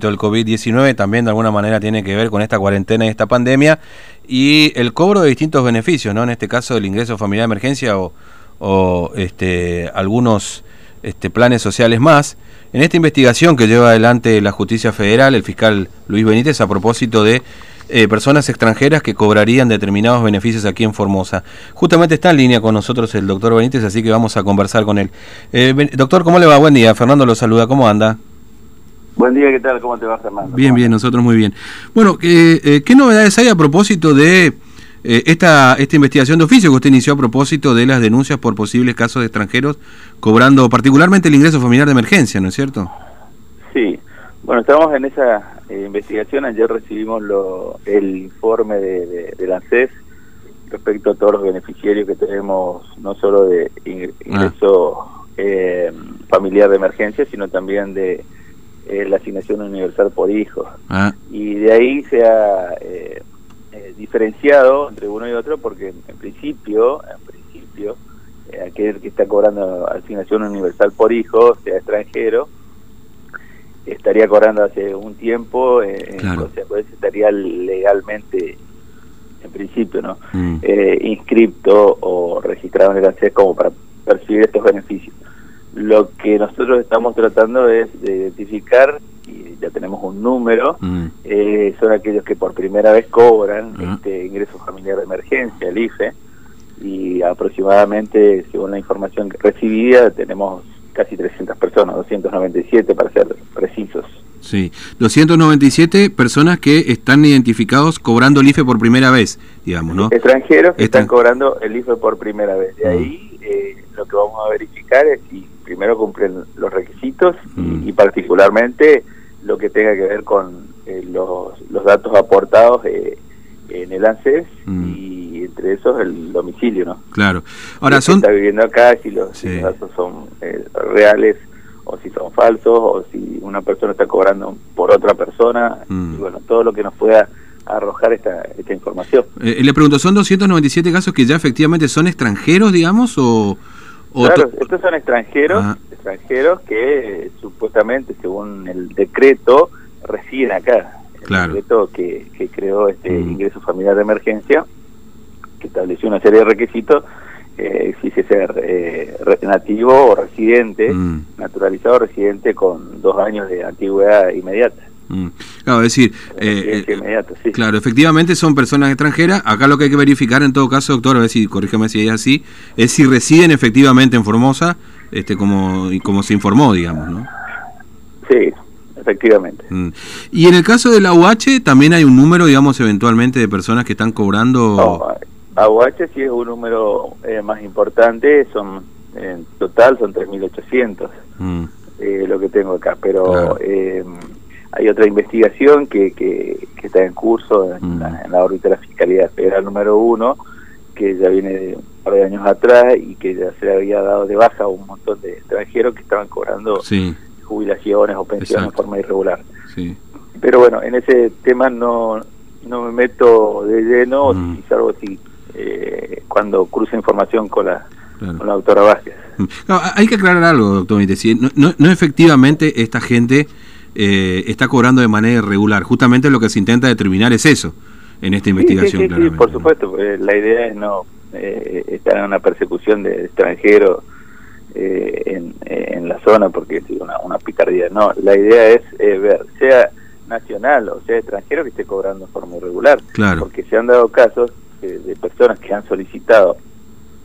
del COVID-19, también de alguna manera tiene que ver con esta cuarentena y esta pandemia, y el cobro de distintos beneficios, ¿no? En este caso el ingreso familiar de emergencia o, este, algunos este, planes sociales más. En esta investigación que lleva adelante la Justicia Federal, el fiscal Luis Benítez, a propósito de eh, personas extranjeras que cobrarían determinados beneficios aquí en Formosa. Justamente está en línea con nosotros el doctor Benítez, así que vamos a conversar con él. Eh, doctor, ¿cómo le va? Buen día. Fernando lo saluda. ¿Cómo anda? Buen día, ¿qué tal? ¿Cómo te va, Fernando? Bien, bien, nosotros muy bien. Bueno, eh, ¿qué novedades hay a propósito de esta, esta investigación de oficio que usted inició a propósito de las denuncias por posibles casos de extranjeros cobrando particularmente el ingreso familiar de emergencia, ¿no es cierto? Sí, bueno, estamos en esa eh, investigación. Ayer recibimos lo, el informe de, de, la ANSES respecto a todos los beneficiarios que tenemos, no solo de ingreso ah. eh, familiar de emergencia, sino también de eh, la asignación universal por hijo. Ah. Y de ahí se ha diferenciado entre uno y otro porque en principio, en principio, aquel que está cobrando asignación universal por hijo, sea extranjero, estaría cobrando hace un tiempo, eh, pues estaría legalmente, en principio, ¿no? Mm. Eh, inscripto o registrado en el ANSES como para percibir estos beneficios. Lo que nosotros estamos tratando es de identificar, y ya tenemos un número, mm. eh, son aquellos que por primera vez cobran ah. este ingreso familiar de emergencia, el IFE, y aproximadamente, según la información recibida, tenemos casi 300 personas, 297 para ser precisos. Sí, 297 personas que están identificados cobrando el IFE por primera vez, digamos, ¿no? Extranjeros que están cobrando el IFE por primera vez. De mm. ahí eh, lo que vamos a verificar es si primero cumplen los requisitos y, mm. particularmente lo que tenga que ver con eh, los, los datos aportados eh, en el ANSES mm. y entre esos el domicilio, ¿no? Claro. Ahora son... Está viviendo acá, si los, datos son eh, reales o si son falsos o si una persona está cobrando por otra persona mm. y bueno, todo lo que nos pueda arrojar esta, esta información. Eh, le pregunto, ¿son 297 casos que ya efectivamente son extranjeros, digamos, o...? Claro, estos son extranjeros, ah. extranjeros que supuestamente, según el decreto, residen acá claro. que, que creó este mm. ingreso familiar de emergencia, que estableció una serie de requisitos, eh, exige ser eh, nativo o residente, mm. naturalizado residente con dos años de antigüedad inmediata. Mm. Claro, es decir, eh, eh claro, efectivamente son personas extranjeras. Acá lo que hay que verificar en todo caso, doctor, a ver si corrígeme si es así, es si residen efectivamente en Formosa, este, como, como se informó, digamos, ¿no? Sí, efectivamente. Mm. Y en el caso de la UH, también hay un número, digamos, eventualmente de personas que están cobrando... No, UH sí es un número eh, más importante, son en total son 3.800 mm. eh, lo que tengo acá, pero eh, hay otra investigación que, que, está en curso en, la, mm. órbita de la Fiscalía Federal número uno, que ya viene de un par de años atrás y que ya se le había dado de baja a un montón de extranjeros que estaban cobrando sí jubilaciones o pensiones de forma irregular. Sí. Pero bueno, en ese tema no, no me meto de lleno, mm. salvo si eh, cuando cruza información con la, con la doctora Vázquez. Mm. hay que aclarar algo, doctor No, no, no efectivamente esta gente eh, está cobrando de manera irregular. Justamente lo que se intenta determinar es eso en esta investigación. Sí, sí, por supuesto. la idea es no eh, estar en una persecución de extranjeros eh, en, en, la zona porque es una, una picardía. No, la idea es eh, ver, sea nacional o sea extranjero, que esté cobrando de forma irregular. Claro. Porque se han dado casos de personas que han solicitado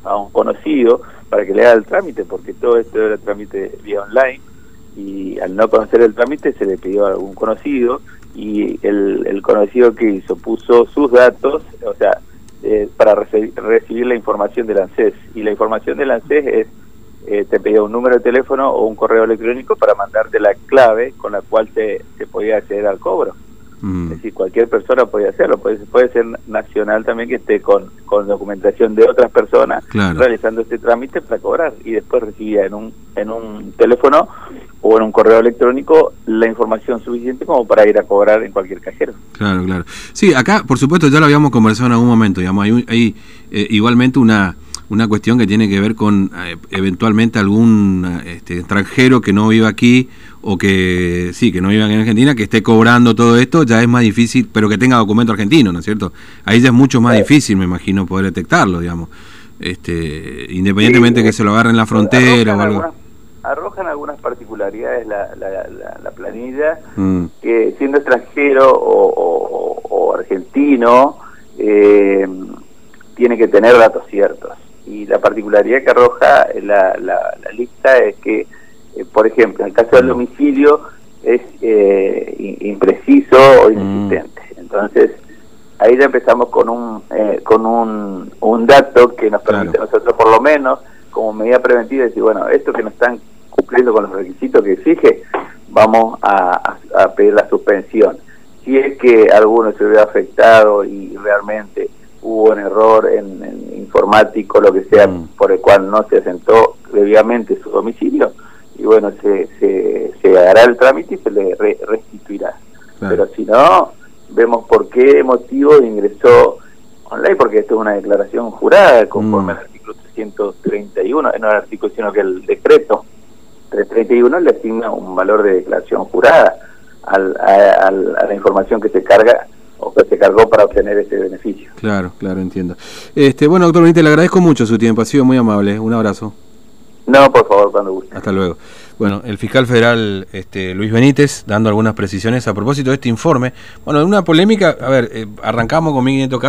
a un conocido para que le haga el trámite, porque todo esto era trámite vía online y al no conocer el trámite se le pidió a algún conocido y el, el conocido que hizo puso sus datos, o sea, eh, para recibir la información del ANSES. Y la información del ANSES es eh, te pedía un número de teléfono o un correo electrónico para mandarte la clave con la cual te, podía acceder al cobro. Mm. Es decir, cualquier persona podía hacerlo, puede, puede ser nacional también que esté con, con documentación de otras personas realizando este trámite para cobrar y después recibía en un, en un teléfono o en un correo electrónico la información suficiente como para ir a cobrar en cualquier cajero. Claro, claro. Sí, acá por supuesto ya lo habíamos conversado en algún momento, digamos, hay, hay eh, igualmente una una cuestión que tiene que ver con eh, eventualmente algún este, extranjero que no viva aquí o que sí, que no viva en Argentina, que esté cobrando todo esto, ya es más difícil, pero que tenga documento argentino, ¿no es cierto? Ahí ya es mucho más difícil, me imagino, poder detectarlo, digamos. Este, independientemente que se lo agarre en la frontera o algo. Arrojan algunas particularidades la, la, planilla, mm. que siendo extranjero o, argentino, eh, tiene que tener datos ciertos. Y la particularidad que arroja la, lista es que, eh, por ejemplo, en el caso del domicilio es eh, impreciso o mm. inexistente. Entonces, ahí ya empezamos con un eh, con un, un, dato que nos permite a nosotros por lo menos como medida preventiva decir bueno esto que no están cumpliendo con los requisitos que exige vamos a, a, pedir la suspensión si es que alguno se ve afectado y realmente hubo un error en, informático lo que sea mm. por el cual no se asentó debidamente su domicilio y bueno se se, se hará el trámite y se le restituirá pero si no vemos por qué motivo ingresó online, porque esto es una declaración jurada conforme mm. al artículo 331, no el artículo, sino que el decreto 331 le asigna un valor de declaración jurada al, a, la información que se carga o que se cargó para obtener ese beneficio. Claro, claro, entiendo. Este, bueno, doctor Benítez, le agradezco mucho su tiempo, ha sido muy amable. Un abrazo. No, por favor, cuando guste. Hasta luego. Bueno, el fiscal federal este, Luis Benítez dando algunas precisiones a propósito de este informe. Bueno, en una polémica, a ver, eh, arrancamos con 1500 casos.